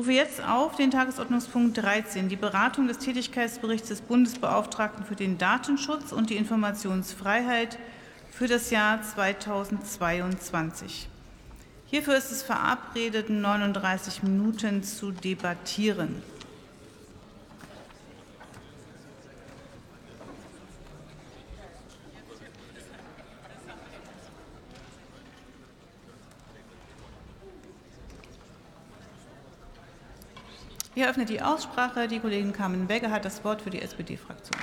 rufe jetzt auf den Tagesordnungspunkt 13, die Beratung des Tätigkeitsberichts des Bundesbeauftragten für den Datenschutz und die Informationsfreiheit für das Jahr 2022. Hierfür ist es verabredet, 39 Minuten zu debattieren. Ich eröffne die Aussprache. Die Kollegin Carmen Begge hat das Wort für die SPD-Fraktion.